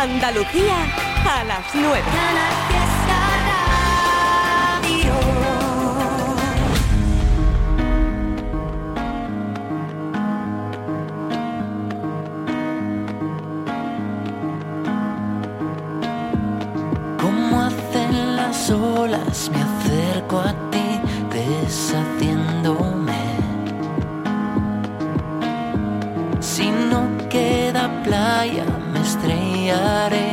Andalucía a las 9. Como hacen las olas, me acerco sognare.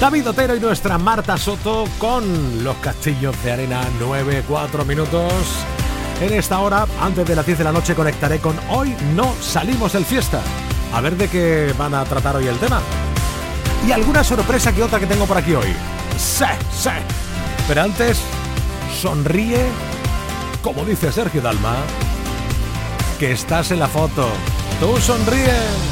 David Otero y nuestra Marta Soto con los castillos de arena 9, 4 minutos. En esta hora, antes de las 10 de la noche, conectaré con Hoy no salimos del fiesta. A ver de qué van a tratar hoy el tema. Y alguna sorpresa que otra que tengo por aquí hoy. Sí, sí. Pero antes, sonríe, como dice Sergio Dalma, que estás en la foto. Tú sonríe.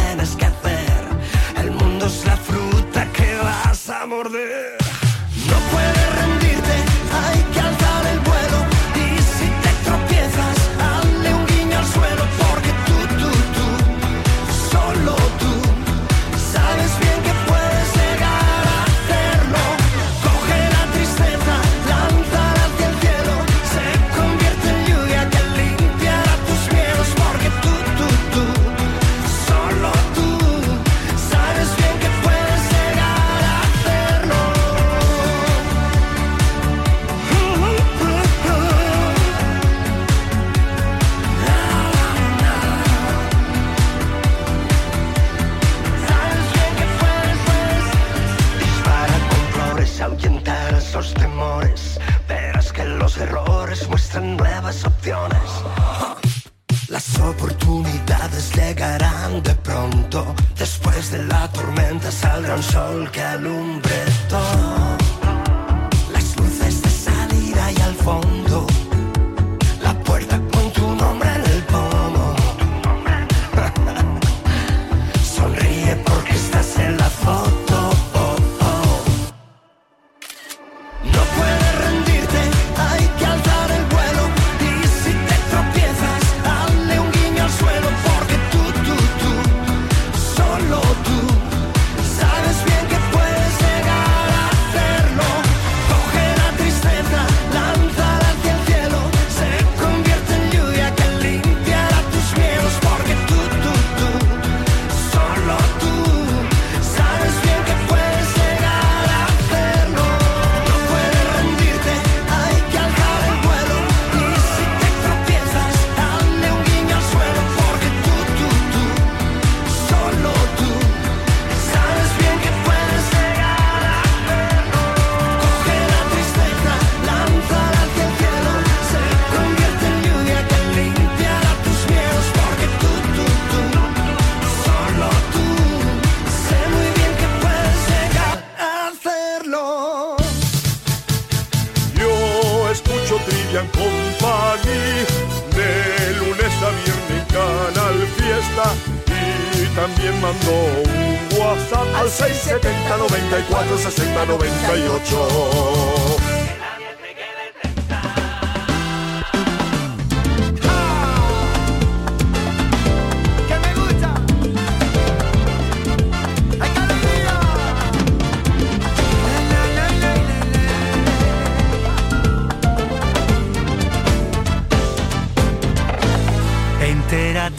morder. Oportunidades llegarán de pronto, después de la tormenta saldrá un sol que alumbre todo. Las luces de salida y al fondo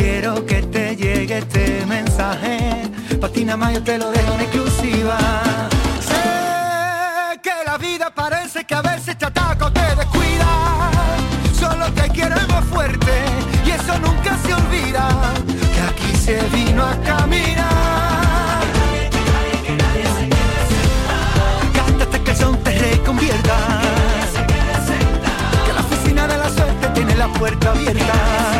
Quiero que te llegue este mensaje, patina mayo te lo dejo en exclusiva parece que a veces te ataca te descuida. Solo te queremos fuerte y eso nunca se olvida. Que aquí se vino a caminar. Cántate que son te reconvierta. Que la oficina de la suerte tiene la puerta abierta.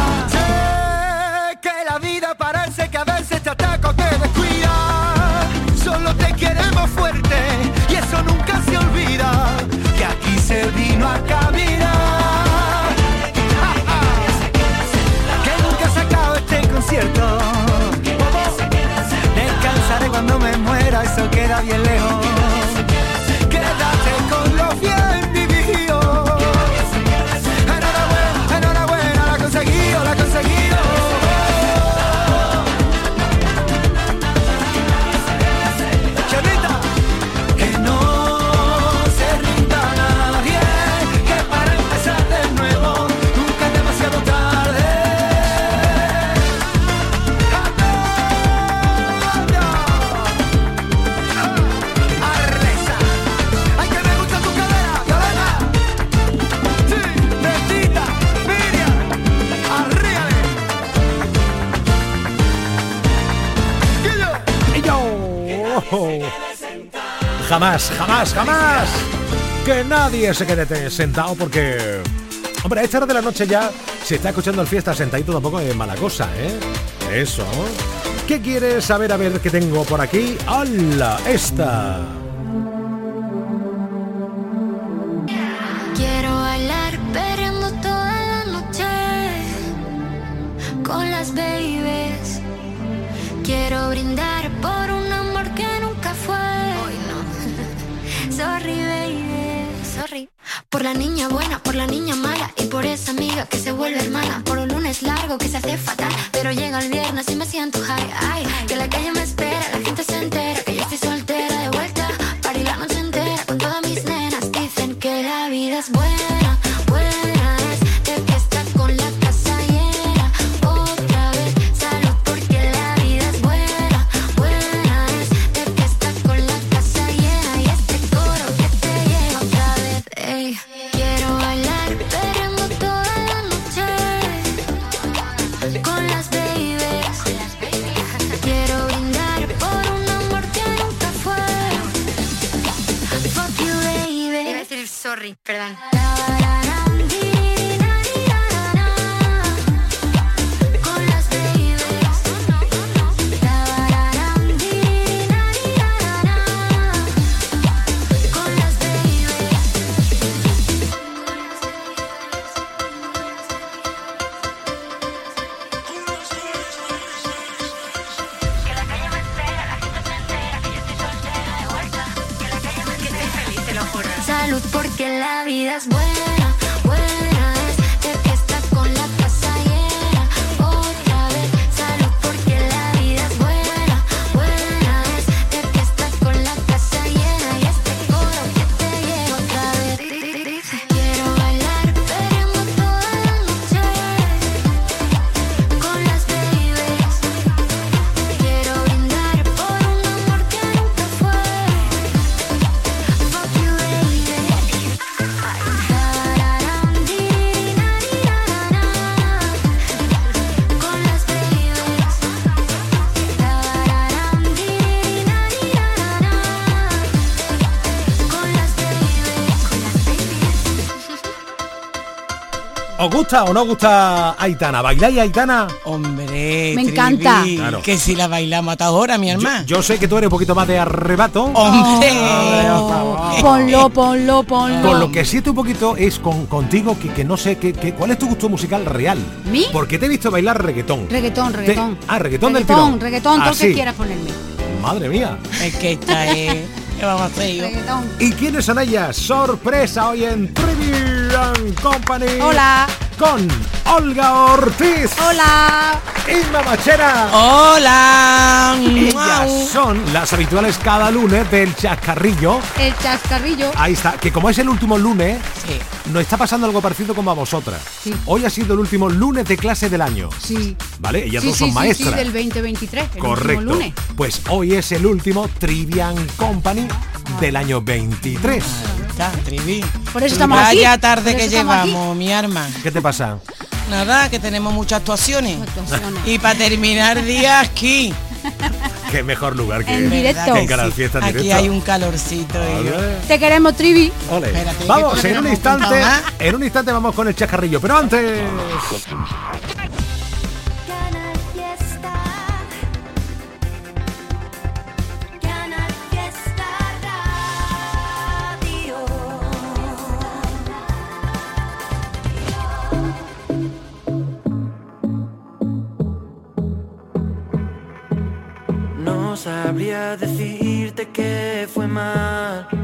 Que la vida parece que a veces te ataca o te descuida. Solo te queremos fuerte y eso nunca se olvida. Que aquí se vino a caminar. que nunca se acaba este concierto. Descansaré cuando me muera, eso queda bien lejos. Jamás, jamás, jamás Que nadie se quede sentado porque... Hombre, a esta hora de la noche ya se está escuchando el fiesta sentadito tampoco es mala cosa, ¿eh? Eso. ¿Qué quieres saber? A ver qué tengo por aquí. ¡Hala! Esta. Niña buena, por la niña mala gusta o no gusta Aitana? ¿Bailáis Aitana? Hombre, Me encanta. Claro. Que si la bailamos hasta ahora, mi hermano. yo sé que tú eres un poquito más de arrebato. Hombre. Ponlo, ponlo, ponlo. Con lo que siento un poquito es con, contigo que, que no sé que, que- cuál es tu gusto musical real. ¿Mi? Porque te he visto bailar reggaetón. Reggaetón, reggaetón. Te- ah, reggaetón del reggaetón, tirón. reggaetón, todo lo que quieras ponerme. Madre mía. Es que esta es. ¿Qué vamos a hacer yo? Reggaetón. ¿Y quiénes son ellas? Sorpresa hoy en Trivian Company. Hola, Con Olga Ortiz. hola. Inma Machera. Hola. Ellas Muau. son las habituales cada lunes del chascarrillo. El chascarrillo. Ahí está, que como es el último lunes, Sí. nos está pasando algo parecido como a vosotras. Sí. Hoy ha sido el último lunes de clase del año. Sí. ¿Vale? Ellas sí, dos sí, son maestras. sí, del 2023. El Correcto. último lunes. Pues hoy es el último Trivian Company del año 23. Está, Trivi. Por eso estamos Vaya aquí. tarde que aquí. llevamos, mi arma. ¿Qué te pasa? Nada, que tenemos muchas actuaciones. Actuaciones. Y para terminar día aquí. Qué mejor lugar que En directo. que en Canal Fiesta en Aquí directo. hay un calorcito. y. Te queremos, Trivi. Ole. Espérate, que Vamos, en un instante, en un instante vamos con el chascarrillo, pero antes sabría decirte que fue mal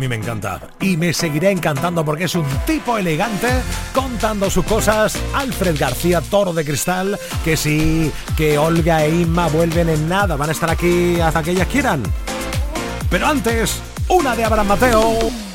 mí me encanta. Y me seguiré encantando porque es un tipo elegante contando sus cosas. Alfred García, Toro de Cristal, que sí, que Olga e Inma vuelven en nada. Van a estar aquí hasta que ellas quieran. Pero antes, una de Abraham Mateo.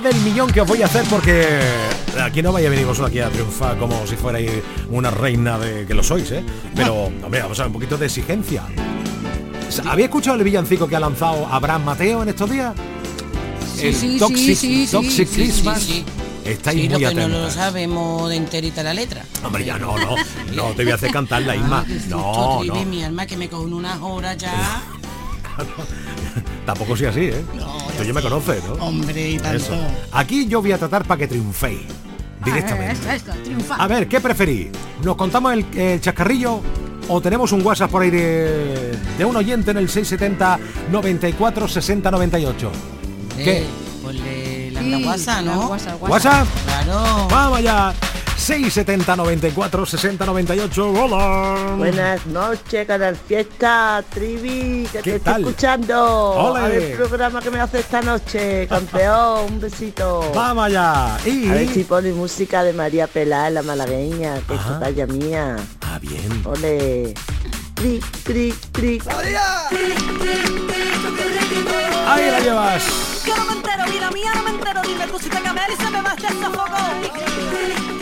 del millón que os voy a hacer porque aquí no vaya a venir vosotros aquí a triunfar como si fuerais una reina de que lo sois, ¿eh? Pero, ah. hombre, vamos a un poquito de exigencia. ¿Había escuchado el villancico que ha lanzado Abraham Mateo en estos días? El sí, Toxic, sí, toxic Christmas. Estáis sí, no lo sabemos de enterita la letra. Hombre, ya no, no. No te voy a hacer cantarla, Isma. Ah, no, no. mi alma que me con unas horas ya. Tampoco soy así, ¿eh? No, Tú ya me conoces, ¿no? Hombre, y tanto. Eso. Aquí yo voy a tratar para que triunféis. Directamente. Ah, Esto, esto, triunfar. A ver, ¿qué preferís? ¿Nos contamos el, el chascarrillo o tenemos un WhatsApp por ahí de, de un oyente en el 670 94 60 98? ¿Qué? Ponle la, Sí, la WhatsApp, la ¿no? WhatsApp, ¿WhatsApp? Claro. Vamos allá. 670 94 60 98. Hola. Buenas noches, Canal Fiesta, Trivi, que ¿Qué te tal? estoy escuchando. Ole. A ver el programa que me hace esta noche, campeón, un besito. Vamos allá. Y... A ver si pone música de María Pelá, la malagueña, que es Ajá. talla mía. Ah, bien. Ole. Tri, tri, tri. Ahí la llevas. Que no me entero, vida mía, no me entero. Dime tú si te camel y se me va este sofoco.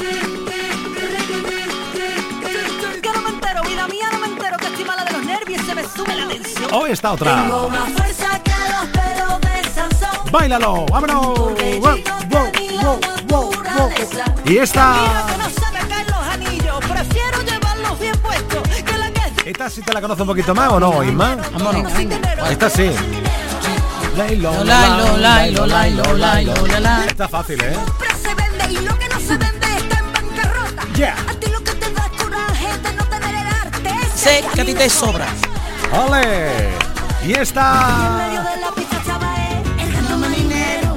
Caen los anillos. Prefiero llevarlos bien puestos. Que la que ¿Esta sí te la conoce un poquito más o no, Isma? Vámonos. Esta sí. Lailo, Lailo, lailo, lailo, lailo, la, la. Está fácil, ¿eh? Y bancarrota. Yeah. Sé que a ti te sobra. ¡Ole! Y esta. el marinero,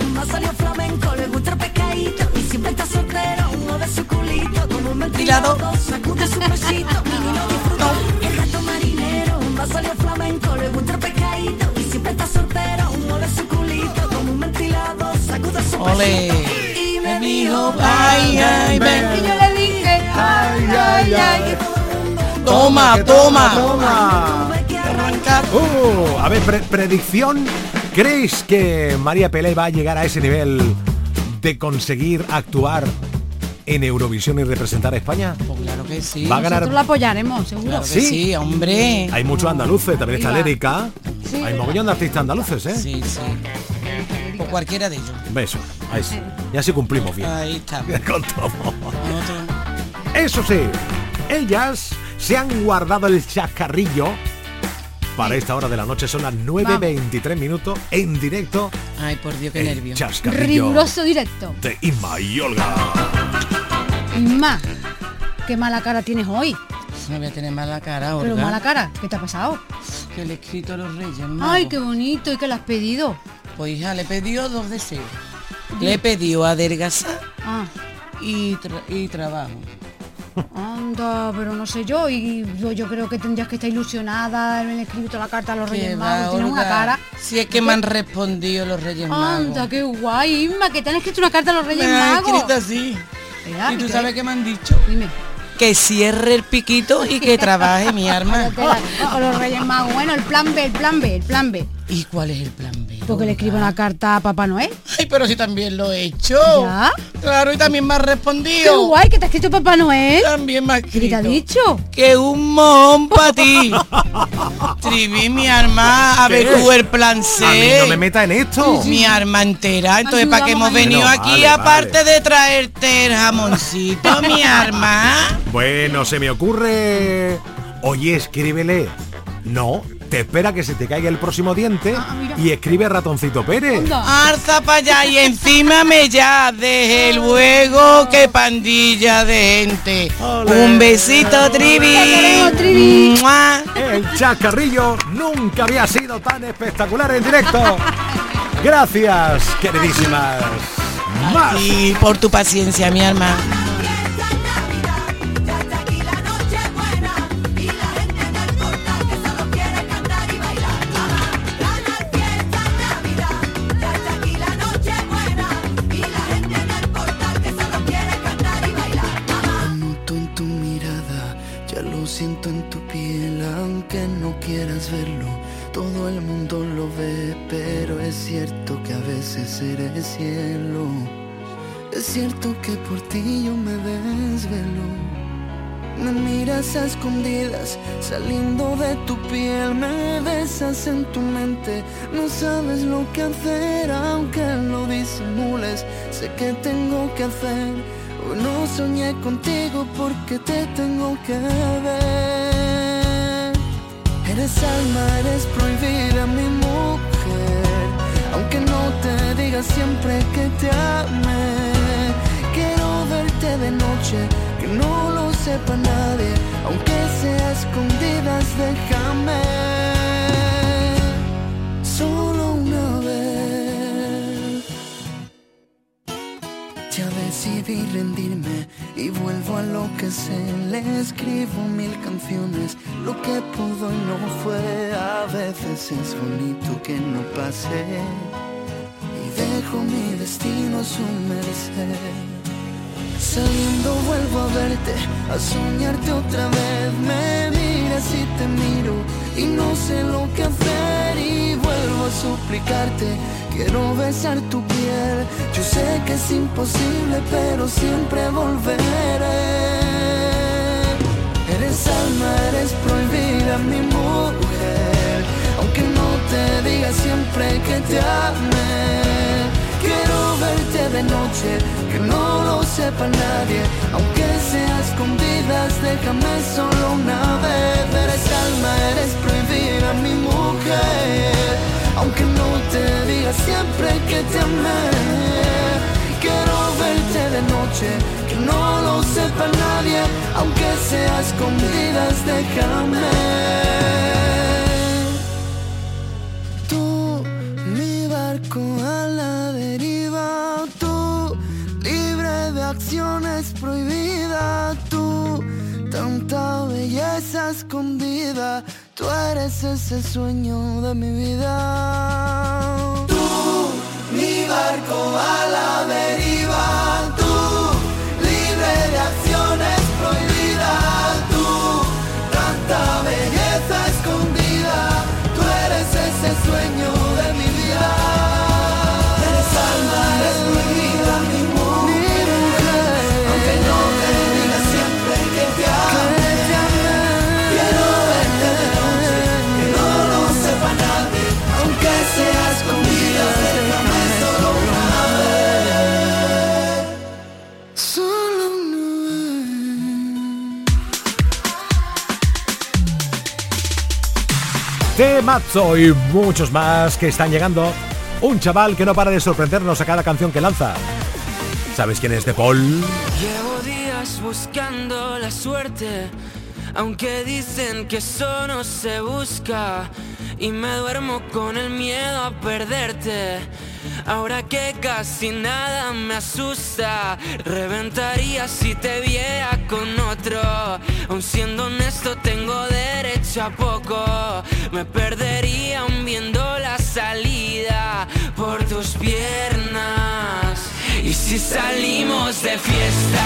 flamenco, le gusta y siempre está soltero, un Ventilado. ventilador, sacude su pesito y lo disfruta. El gato marinero, más salió flamenco, le gusta el pescadito y siempre está soltero, mueve su culito como un ventilador, sacude su Ole. pesito. Y me dijo, ay, ay, Y ven. yo le dije, ay, ay, ay. Toma, toma. Toma. Uh, a ver, pre- predicción. ¿Creéis que María Pelé va a llegar a ese nivel de conseguir actuar en Eurovisión y representar a España? Pues claro que sí. Va a ganar. Nosotros la apoyaremos, seguro. Claro que ¿Sí? sí, hombre. Hay muchos andaluces, también está. Lérica. Sí. Hay mogollón de artistas andaluces, ¿eh? Sí, sí. Pues cualquiera de ellos. Beso. Ahí sí. Ya sí cumplimos bien. Ahí está. Con todo. Eso sí, ellas se han guardado el chascarrillo para esta hora de la noche. Son las 9.23 minutos en directo. Ay, por Dios, qué nervio. Riguroso directo. de Inma y Olga. Inma, qué mala cara tienes hoy. No voy a tener mala cara, Pero Olga. mala cara, ¿qué te ha pasado? Que le he escrito a los reyes. Ay, qué bonito, ¿y qué le has pedido? Pues hija, le he pedido dos deseos. Le he pedido adelgazar Ah, y, tra- y trabajo. Anda, pero no sé yo, y yo, yo creo que tendrías que estar ilusionada, haberle escrito la carta a los Reyes Magos, tienes una cara. Si es que me han respondido los reyes magos. Anda, qué guay, Inma, que te han escrito una carta a los Reyes me han Magos. escrito así. Y tú ¿qué? sabes qué me han dicho. Dime. Que cierre el piquito y que trabaje mi arma. Con los Reyes Magos. Bueno, el plan B, el plan B, el plan B. ¿Y cuál es el plan B? Porque le escribo una carta a Papá Noel. Ay, pero si también lo he hecho. ¿Ya? Claro, y también me ha Qué respondido. guay, que te ha escrito Papá Noel. También me ha ¿Qué te ha escrito. dicho? Que un mojón para ti. Trivi, mi arma, a ver ¿Qué? tú el plan C. A mí no me meta en esto. Mi arma entera. Entonces, ¿para qué hemos venido aquí vale, aparte vale. de traerte el jamoncito, mi arma? Bueno, se me ocurre. Oye, escríbele. No, te espera que se te caiga el próximo diente Ah, mira. y escribe Ratoncito Pérez. Arza para allá y encima me ya desde luego que pandilla de gente. Un besito, Trivi. Trivi. El chascarrillo nunca había sido tan espectacular en directo. Gracias, queridísimas. Y por tu paciencia, mi alma. Es cierto que por ti yo me desvelo. Me miras a escondidas, saliendo de tu piel, me besas en tu mente. No sabes lo que hacer, aunque lo disimules. Sé que tengo que hacer. Hoy no soñé contigo porque te tengo que ver. Eres alma, eres prohibida, mi mujer. Aunque no te diga siempre que te ame. Quiero verte de noche, que no lo sepa nadie. Aunque sea escondidas, déjame. Decidí rendirme y vuelvo a lo que sé. Le escribo mil canciones, lo que pudo y no fue. A veces es bonito que no pase y dejo mi destino a su merced. Saliendo vuelvo a verte, a soñarte otra vez. Me miras y te miro y no sé lo que hacer y suplicarte. Quiero besar tu piel. Yo sé que es imposible, pero siempre volveré. Eres alma, eres prohibida, mi mujer. Aunque no te diga siempre que te ame. Quiero verte de noche, que no lo sepa nadie. Aunque sea escondidas, déjame solo una vez. Eres alma, eres prohibida, mi mujer. Aunque no te diga siempre que te amé. Quiero verte de noche, que no lo sepa nadie. Aunque sea escondidas, déjame. Tú, mi barco a la deriva, tú, libre de acciones prohibidas, tú, tanta belleza escondida, tú eres ese sueño de mi vida. Tú, mi barco a la deriva, tú, libre de acciones prohibidas, tú, tanta belleza escondida, tú eres ese sueño Temazo y muchos más que están llegando. Un chaval que no para de sorprendernos a cada canción que lanza. ¿Sabes quién es De Paul? Llevo días buscando la suerte, aunque dicen que eso no se busca. Y me duermo con el miedo a perderte. Ahora que casi nada me asusta, reventaría si te viera con otro. Aun siendo honesto, tengo derecho a poco. Me perdería viendo la salida por tus piernas. Y si salimos de fiesta,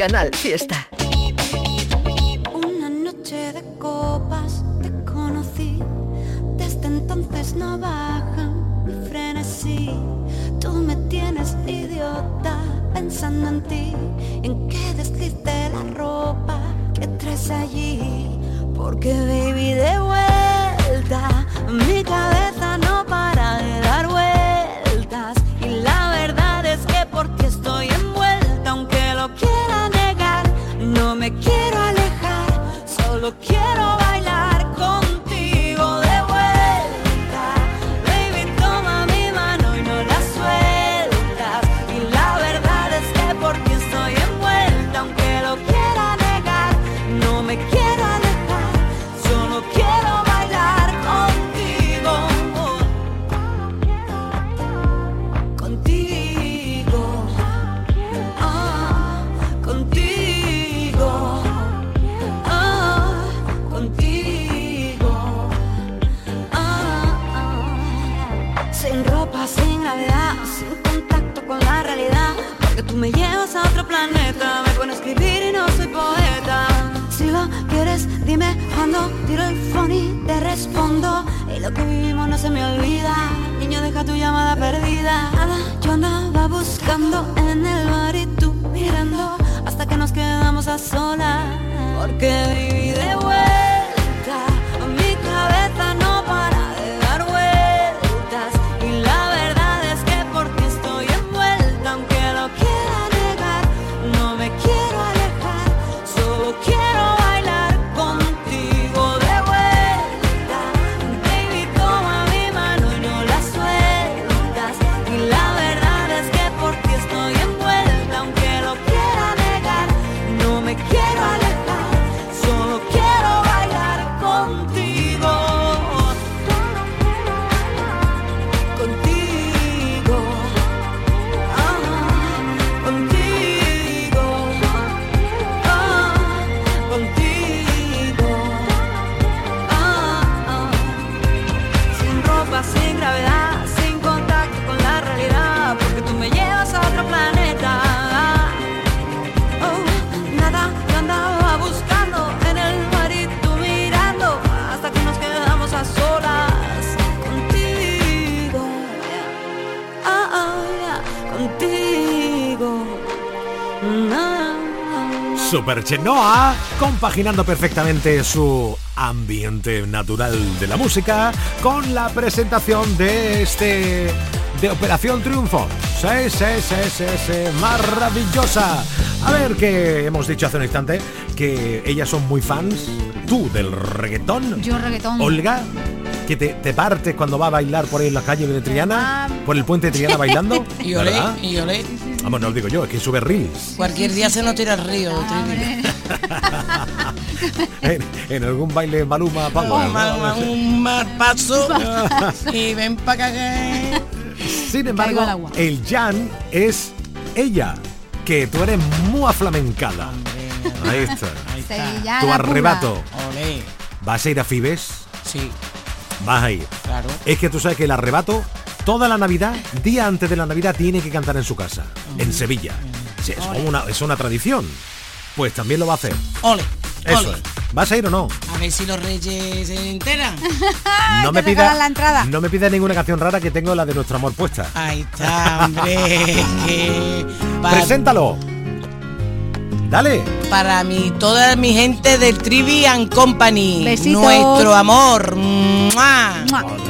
Canal Fiesta. Super Chenoa, compaginando perfectamente su ambiente natural de la música con la presentación de este de Operación Triunfo. Sí, sí, sí, sí, sí, maravillosa. A ver, que hemos dicho hace un instante que ellas son muy fans, tú del reggaetón, Yo reggaetón. Olga, que te, te partes cuando va a bailar por ahí en las calles de Triana, por el puente de Triana bailando. Y olé, ¿verdad? y olé. Vamos, no lo digo yo, es que sube reels. Cualquier día se nos tira el río. Trini. en, en algún baile Maluma Power. Un mal, ¿no? un mal paso y ven para acá. Sin embargo, el Jan es ella, que tú eres muy aflamencada. Ahí está. Sevillana Tu pura. arrebato. Olé. ¿Vas a ir a Fibes? Sí, Vas a ir. claro. Es que tú sabes que el arrebato, toda la Navidad, día antes de la Navidad, tiene que cantar en su casa, en Sevilla. Sí, es, una, es una tradición. Pues también lo va a hacer. Ole. Eso ole. es. ¿Vas a ir o no? A ver si los reyes se enteran. No me pida la entrada. No me pida ninguna canción rara que tengo la de nuestro amor puesta. Ahí está, hombre. Preséntalo. Dale. para mí, toda mi gente del Trivian Company. Besitos. Nuestro amor. ¡Mua! Mua.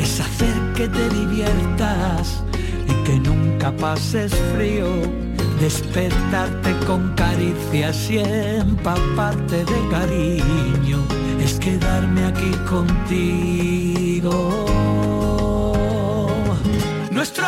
es hacer que te diviertas y que nunca pases frío, despertarte con caricias y empaparte de cariño, es quedarme aquí contigo. Nuestro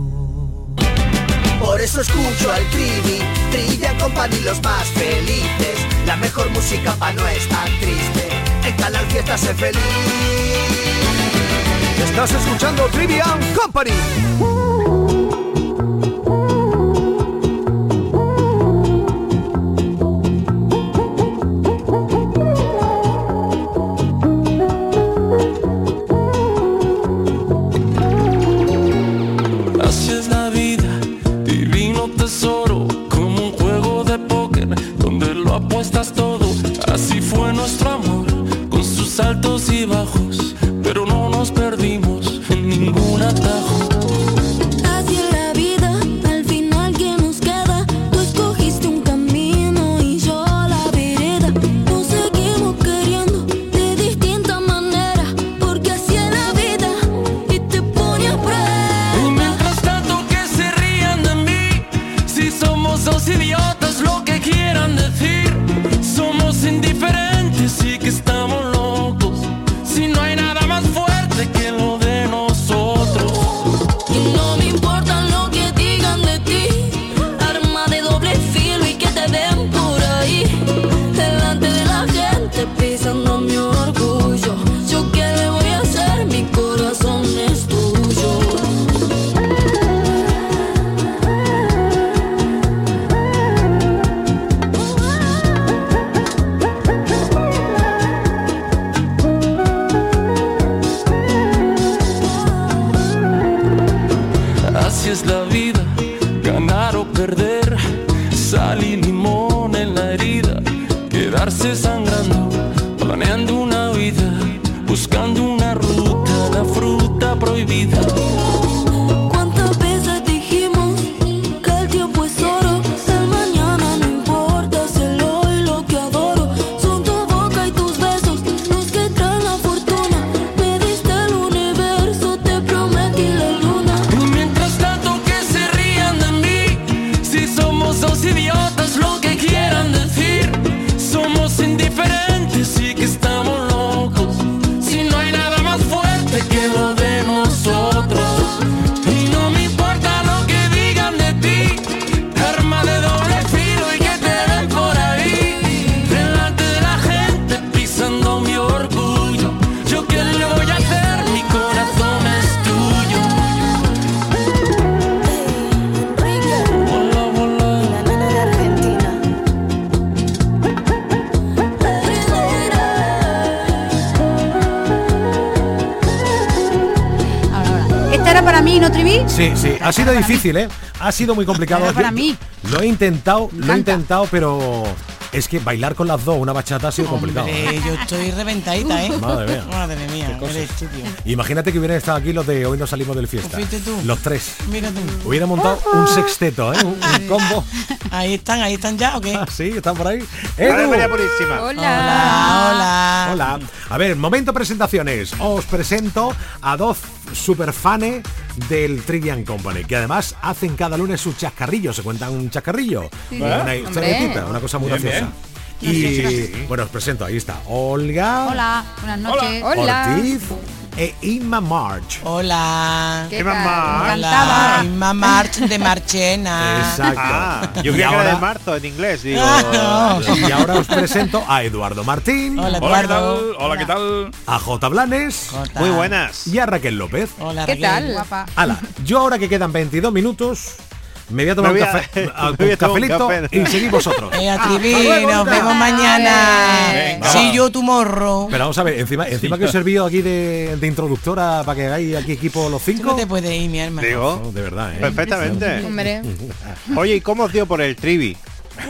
Por eso escucho al Trivi, Trivian Company los más felices. La mejor música pa' no estar triste. En Canal Fiesta feliz. Estás escuchando Trivian Company. Somos Sí, sí, ha sido difícil, ¿eh? Ha sido muy complicado. Para Yo- mí. Lo he intentado, lo he intentado, pero es que bailar con las dos una bachata ha sido complicado. Hombre, ¿eh? yo estoy reventadita, ¿eh? Madre mía. Madre mía, estúpido. Imagínate que hubieran estado aquí los de hoy no salimos del fiesta. Tú. Los tres. Mira tú. Hubiera montado un sexteto, ¿eh? Un, un combo. Ahí están, ahí están ya, ¿o qué? Ah, sí, están por ahí. María Purísima. Hola, hola. Hola. A ver, momento presentaciones. Os presento a dos superfanes del Trivian Company, que además hacen cada lunes su chascarrillo. Se cuentan un chascarrillo. Sí. Una historietita, una cosa muy Bien, graciosa. bien. Y bueno, os presento, ahí está. Olga Hola, buenas noches. Ortiz e Inma March. Hola. ¿Qué Inma tal? March. Hola. Inma March de Marchena. Exacto. Ah, yo creía que ahora- era de marzo en inglés, digo. Ah, Y ahora os presento a Eduardo Martín. Hola, Hola, ¿qué tal? Hola, ¿qué tal? A J. Blanes. Muy buenas. Y a Raquel López. Hola, ¿Qué Raquel. tal? Guapa. Ala, yo ahora que quedan 22 minutos, me voy a tomar un, voy a- café, me a- un un café. y seguís vosotros. Eh, Ah, luego, nos vemos mañana. Venga, Sí, va. yo tu morro. Pero vamos a ver, encima, encima que os he servido aquí de, de introductora para que hagáis aquí equipo los Tú cinco. no te puedes ir, mi hermano. Digo, No, de verdad, ¿eh? perfectamente. Hombre. Oye, ¿y cómo os dio por el trivi?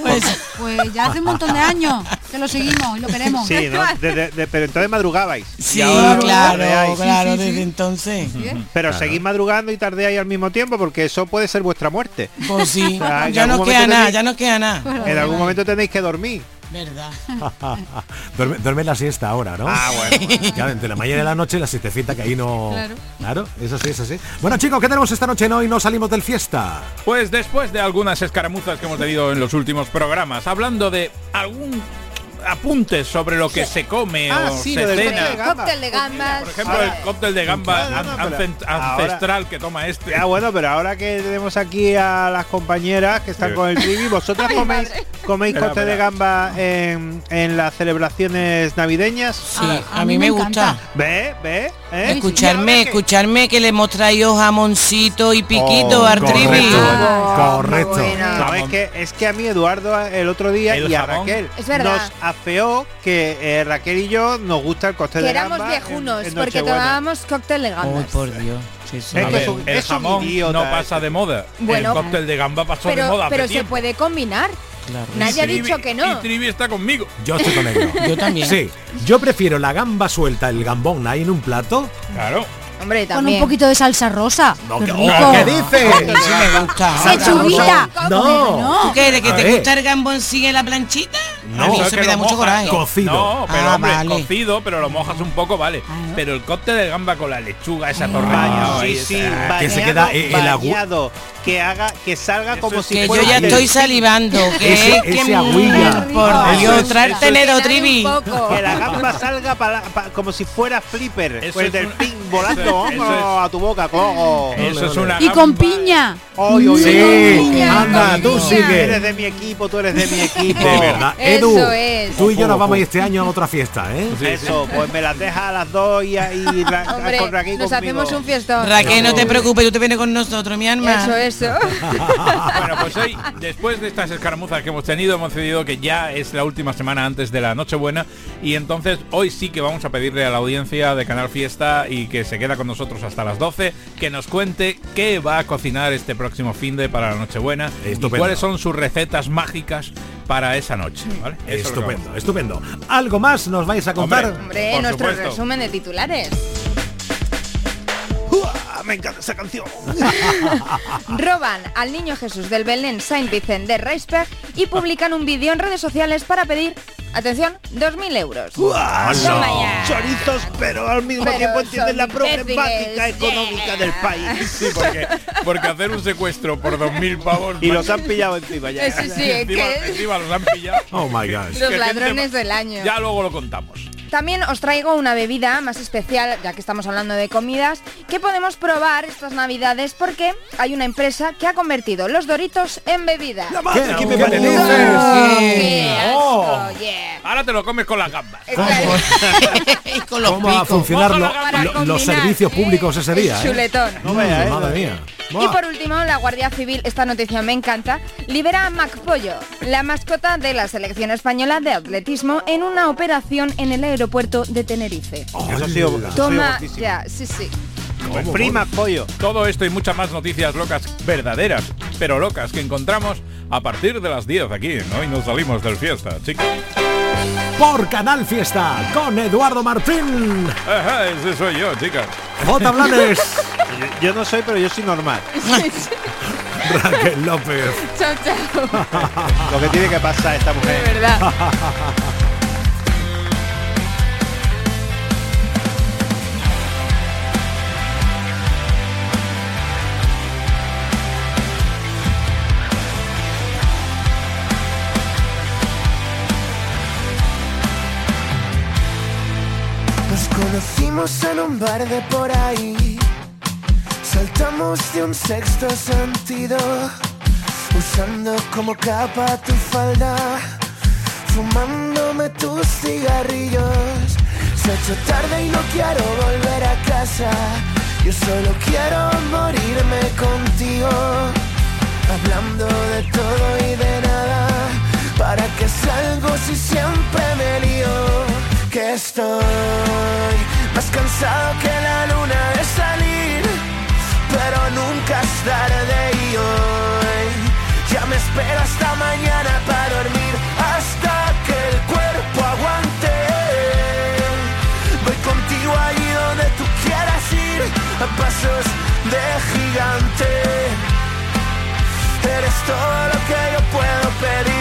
Pues, Pues ya hace un montón de años que lo seguimos y lo queremos. Sí, ¿no? Desde- de- pero entonces madrugabais. Y sí, ahora claro, claro, desde entonces. Pero seguís madrugando y tardeáis al mismo tiempo porque eso puede ser vuestra muerte. Pues sí, O sea, en ya no queda nada, ya no queda nada. En algún momento tenéis que dormir. Verdad. duerme, duerme la siesta ahora, ¿no? Ah, bueno. Claro, entre la mañana y la noche la siestecita que ahí no. Claro. Claro, eso sí, eso sí. Bueno chicos, ¿qué tenemos esta noche en hoy? No salimos del fiesta. Pues después de algunas escaramuzas que hemos tenido en los últimos programas, hablando de algún apuntes sobre lo que se come Ah, o sí, se cena. cóctel de gambas. Cóctel de gambas. Por ejemplo, el cóctel de gamba No, no, no, an- pero ancen- ahora- ancestral que toma este. Ya bueno, pero ahora que tenemos aquí a las compañeras que están Sí. con el trivi, vosotras coméis, coméis cóctel de gamba en, en las celebraciones navideñas. Sí, a, mí me, gusta. ¿Ve? ¿Ve? ¿Eh? Escucharme, escucharme que le hemos traído jamoncito y piquito Oh. Correcto. ¿Sabes qué? Es que a mí Eduardo el otro día El y a jamón. Raquel Es nos afeó que eh, Raquel y yo nos gusta el cóctel Que de éramos gamba en- viejunos en porque tomábamos cóctel de Ay, gambas. por Dios. Sí, sí. Es que ver, es un- el es un jamón idiota no este. pasa de moda. Bueno, el cóctel de gamba pasó de Pero, moda. pero se puede combinar. Claro. Nadie ha dicho que Y no. Trivi está conmigo. Yo estoy con ello. Yo también. Sí, yo prefiero la gamba suelta, el gambón ahí en un plato. Claro. Hombre, Con un también. poquito de salsa rosa. No, Qué ¿qué- rico. ¿Qué dices? Sí me gusta. Rosa. No. ¿Tú qué? ¿De que te gusta el gamboncillo en la planchita? No. a mí Eso me da mucho coraje. no. Cocido. No, pero Ah, hombre, vale. cocido, pero lo mojas un poco, vale. Pero el cóctel de gamba con la lechuga, esa torreña. Bañado, ahí, sí, sí, esa- que se bañado, queda el- el agua- bañado, que haga, que salga Eso como es si Que yo fuera ya del- estoy salivando. Que Ese- es que agüilla. Por Dios, es- trae el Trivi. Que la gamba salga para, pa- como si fuera flipper. Eso Pues es del un- pin volando eso- a tu boca, cojo. Eso es una Y con piña. Oy, oy, Sí, oy. anda, tú Tú sigue. eres de mi equipo, tú eres de mi equipo. De verdad. Eso es. tú y yo nos vamos a ir este año a otra fiesta, ¿eh? Eso, pues me las dejas a las dos y, y Ra- Hombre, con Raquel nos conmigo. hacemos un fiestón. Raquel, no te preocupes, tú te vienes con nosotros, mi alma. Eso, eso. Bueno, pues hoy, después de estas escaramuzas que hemos tenido, hemos decidido que ya es la última semana antes de la Nochebuena y entonces hoy sí que vamos a pedirle a la audiencia de Canal Fiesta y que se queda con nosotros hasta las 12, que nos cuente qué va a cocinar este próximo fin de para la Nochebuena y cuáles son sus recetas mágicas para esa noche. ¿vale? Eso Estupendo, estupendo. ¿Algo más nos vais a contar? Hombre, Por nuestro supuesto. resumen de titulares. Me encanta esa canción. Roban al niño Jesús del Belén Saint Vicent de Reisberg y publican un vídeo en redes sociales para pedir, atención, 2.000 euros. Chorizos, pero al mismo Pero tiempo entienden la problemática económica del país. Sí, porque, porque hacer un secuestro por 2.000 pavos... Y los han pillado encima ya. Sí, sí, es encima, que- encima los han pillado. Oh my gosh. Los gente ladrones del año. Ya luego lo contamos. También os traigo una bebida más especial, ya que estamos hablando de comidas, que podemos probar estas navidades porque hay una empresa que ha convertido los doritos en bebida. ¿Qué, ¿Qué me me dices? ¡Qué Oh. asco, yeah! Ahora te lo comes con las gambas. y con los ¿Cómo va a funcionar lo- los servicios públicos ese día? El eh? chuletón. No vea, eh. Madre mía. Y por último, la Guardia Civil, esta noticia me encanta, libera a MacPollo, la mascota de la selección española de atletismo, en una operación en el aeropuerto de Tenerife. Eso ha sido, eso ha sido Toma ya, sí, sí. Prima pollo. Todo esto y muchas más noticias locas, verdaderas, pero locas, que encontramos a partir de las 10 aquí. Hoy nos salimos del fiesta, chicos. Por Canal Fiesta, con Eduardo Martín. Ajá, ese soy yo, chicas. J. Blanes. Yo, yo no soy, pero yo soy normal. Raquel López. Chao, chao. Lo que tiene que pasar esta De mujer. verdad. conocimos en un bar de por ahí. Saltamos de un sexto sentido. Usando como capa tu falda. Fumándome tus cigarrillos. Se ha hecho tarde y no quiero volver a casa. Yo solo quiero morirme contigo. Hablando de todo y de nada. ¿Para qué salgo si siempre me lío? Que estoy más cansado que la luna de salir. Pero nunca es tarde y hoy ya me espero hasta mañana para dormir. Hasta que el cuerpo aguante. Voy contigo allí donde tú quieras ir. A pasos de gigante. Eres todo lo que yo puedo pedir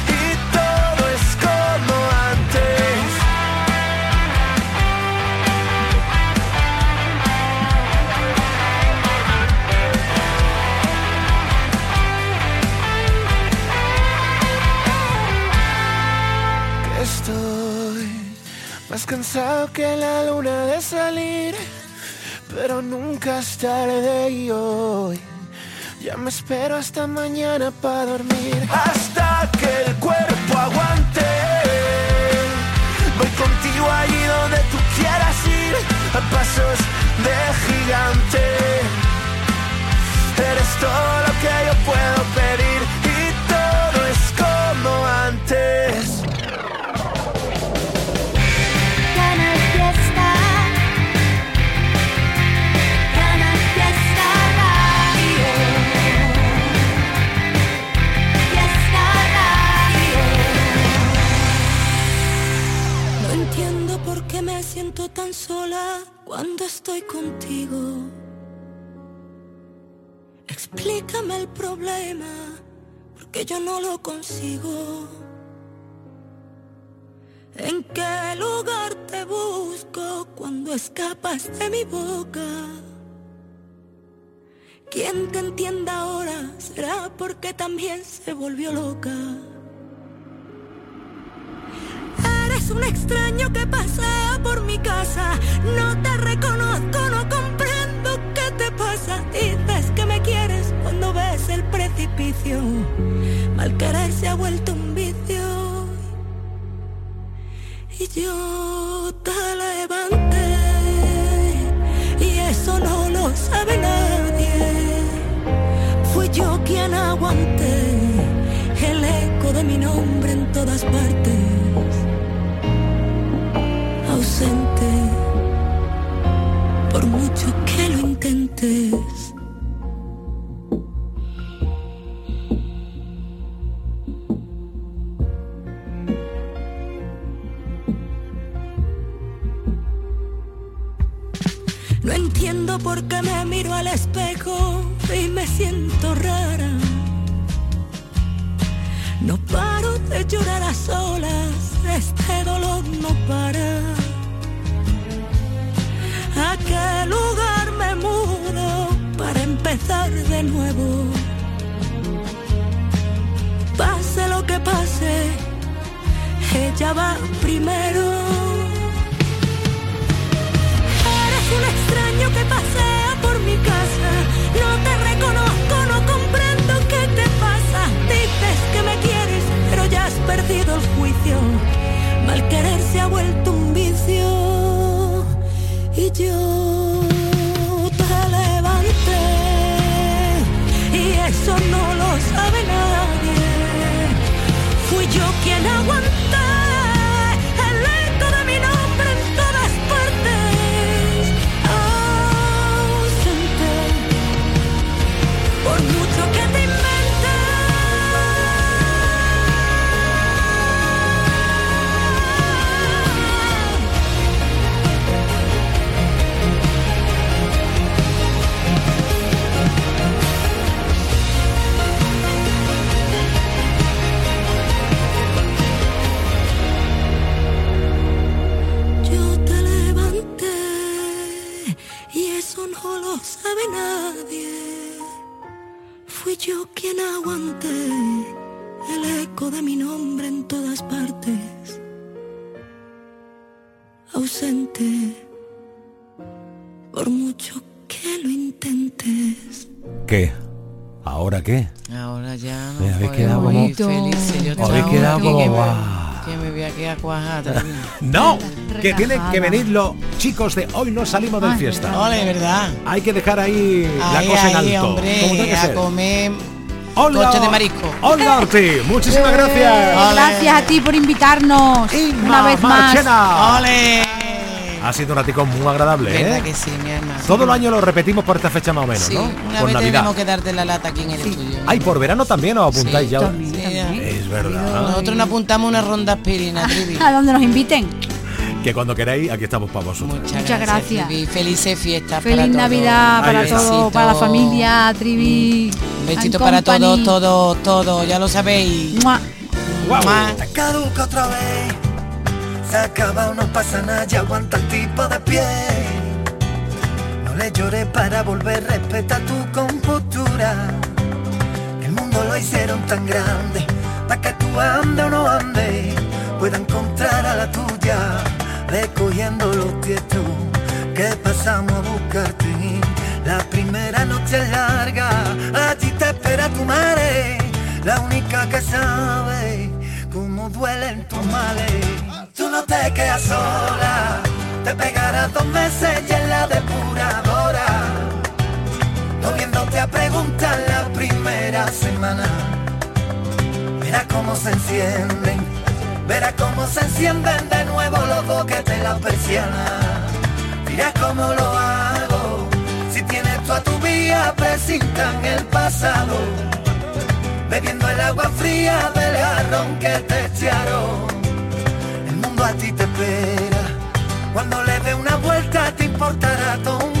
cansado que la luna de salir, pero nunca es tarde y hoy ya me espero hasta mañana para dormir. Hasta que el cuerpo aguante. Voy contigo allí donde tú quieras ir, a pasos de gigante. Eres todo lo que yo puedo pedir siento tan sola cuando estoy contigo. Explícame el problema, porque yo no lo consigo. ¿En qué lugar te busco cuando escapas de mi boca? Quien te entienda ahora será porque también se volvió loca. Eres un extraño que pasea por mi casa. No te reconozco, no comprendo qué te pasa. Dices que me quieres cuando ves el precipicio. Mal querer se ha vuelto un vicio. Y yo te levanté. Y eso no lo sabe nadie. Fui yo quien aguanté el eco de mi nombre en todas partes por mucho que lo intentes. No entiendo por qué me miro al espejo y me siento rara. No paro de llorar a solas, este dolor no para. ¿A qué lugar me mudo para empezar de nuevo? Pase lo que pase, ella va primero. Eres un extraño que pasea por mi casa. No te reconozco, no comprendo qué te pasa. Dices que me quieres, pero ya has perdido el juicio. Mal querer Y me voy a quedar cuajada. No, que tienen que venir los chicos de hoy no salimos del Ay, fiesta. Ole, ¿verdad? Hay que dejar ahí la Ahí, cosa en ahí, alto. hombre, a ser. comer Olga, de marisco. Olga Ortiz, muchísimas gracias. Gracias a ti por invitarnos una vez más. ¡Ole! Ha sido un ratico muy agradable, ¿Verdad ¿eh? que sí, mi alma? Todo el año lo repetimos por esta fecha más o menos, Sí, ¿no? una por vez Navidad. tenemos que darte la lata aquí en el estudio. Ay, por verano también os apuntáis Sí, ya. también, verdad. Nosotros nos apuntamos una ronda aspirina, Trivi. A donde nos inviten. Que cuando queráis, aquí estamos para vosotros. Muchas gracias. Trivi. Felices fiestas Feliz para todos. Navidad para Ahí está. todo, para la familia, Trivi. Un besito para todos, company. todos, todos, ya lo sabéis. Mua. Mua. Te caduca otra vez. Se acaba, no pasa nada, ya aguanta el tipo de pie. No le llores para volver, respeta tu compostura. El mundo lo hicieron tan grande, para que tú ande o no ande, pueda encontrar a la tuya, recogiendo los tiestos que pasamos a buscarte. La primera noche es larga, allí te espera tu madre, la única que sabe cómo duelen tus males. Tú no te quedas sola, te pegarás dos meses y en la depuradora, no viéndote a preguntar la primera semana. Verás cómo se encienden, verás cómo se encienden de nuevo los boquetes las persianas. Dirás cómo lo hago, si tienes tú a tu vía, presintan el pasado. Bebiendo el agua fría del jarrón que te echaron. El mundo a ti te espera, cuando le dé una vuelta te importará todo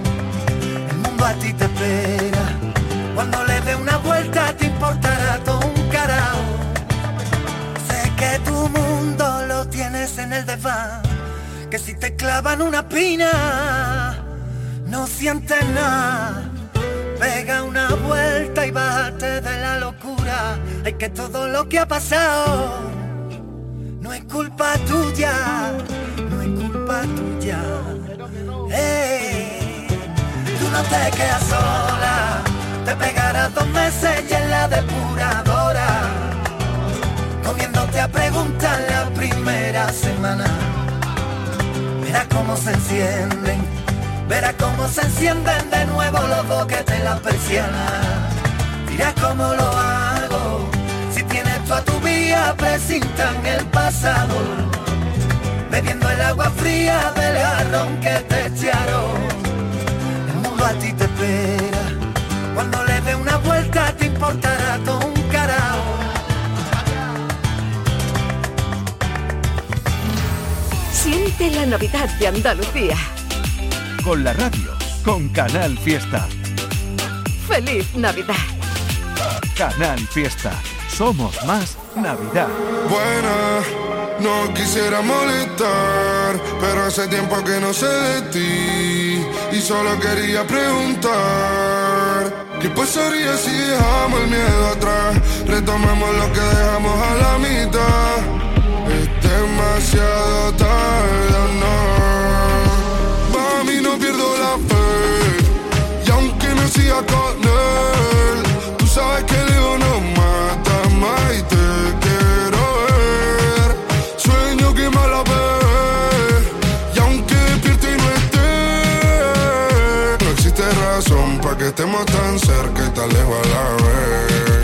a ti te espera. Cuando le dé una vuelta te importará todo un carajo. Sé que tu mundo lo tienes en el desván. Que si te clavan una pina, no sientes nada. Pega una vuelta y bájate de la locura. Hay que todo lo que ha pasado no es culpa tuya, no es culpa tuya. No te quedas sola, te pegarás dos meses y en la depuradora, comiéndote a preguntar la primera semana. Verás cómo se encienden, verás cómo se encienden de nuevo los boquetes las persianas. Dirás cómo lo hago, si tienes tú a tu vía, presintan el pasado bebiendo el agua fría del jarrón que te echaron. Mundo a ti te espera, cuando le dé una vuelta te importará todo un carajo. Siente la Navidad de Andalucía. Con la radio, con Canal Fiesta. ¡Feliz Navidad! Canal Fiesta. Somos más Navidad. Buena, no quisiera molestar, pero hace tiempo que no sé de ti y solo quería preguntar. ¿Qué pasaría si dejamos el miedo atrás? Retomamos lo que dejamos a la mitad. Es demasiado tarde, no. Mami, no pierdo la fe. Y aunque no siga con él, tú sabes que estemos tan cerca y tan lejos a la vez.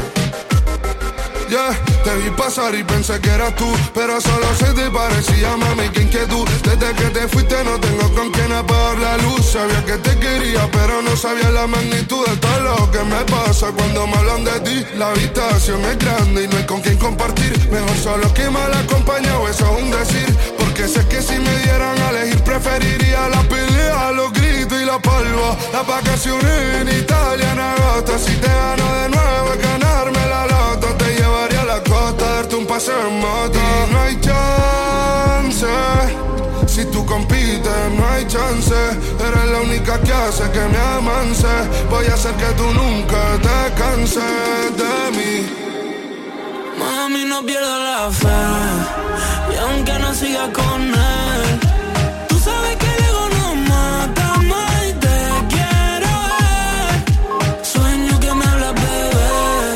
Yeah, te vi pasar y pensé que eras tú, pero solo se te parecía, mami, que inquietud. Desde que te fuiste no tengo con quién apagar la luz. Sabía que te quería, pero no sabía la magnitud de todo lo que me pasa cuando me hablan de ti. La habitación es grande y no hay con quién compartir. Mejor solo que mal acompañado, eso es un decir. Porque sé que si me dieran a elegir, preferiría la pelea, los gritos y la polvo. Las vacaciones en Italia en agosto. Si te gano de nuevo, es ganarme la loto. Te llevaría a la costa, darte un paseo en moto. No hay chance. Si tú compites, no hay chance. Eres la única que hace que me amance. Voy a hacer que tú nunca te canses de mí. Mami, no pierdo la fe. Y aunque no siga con él,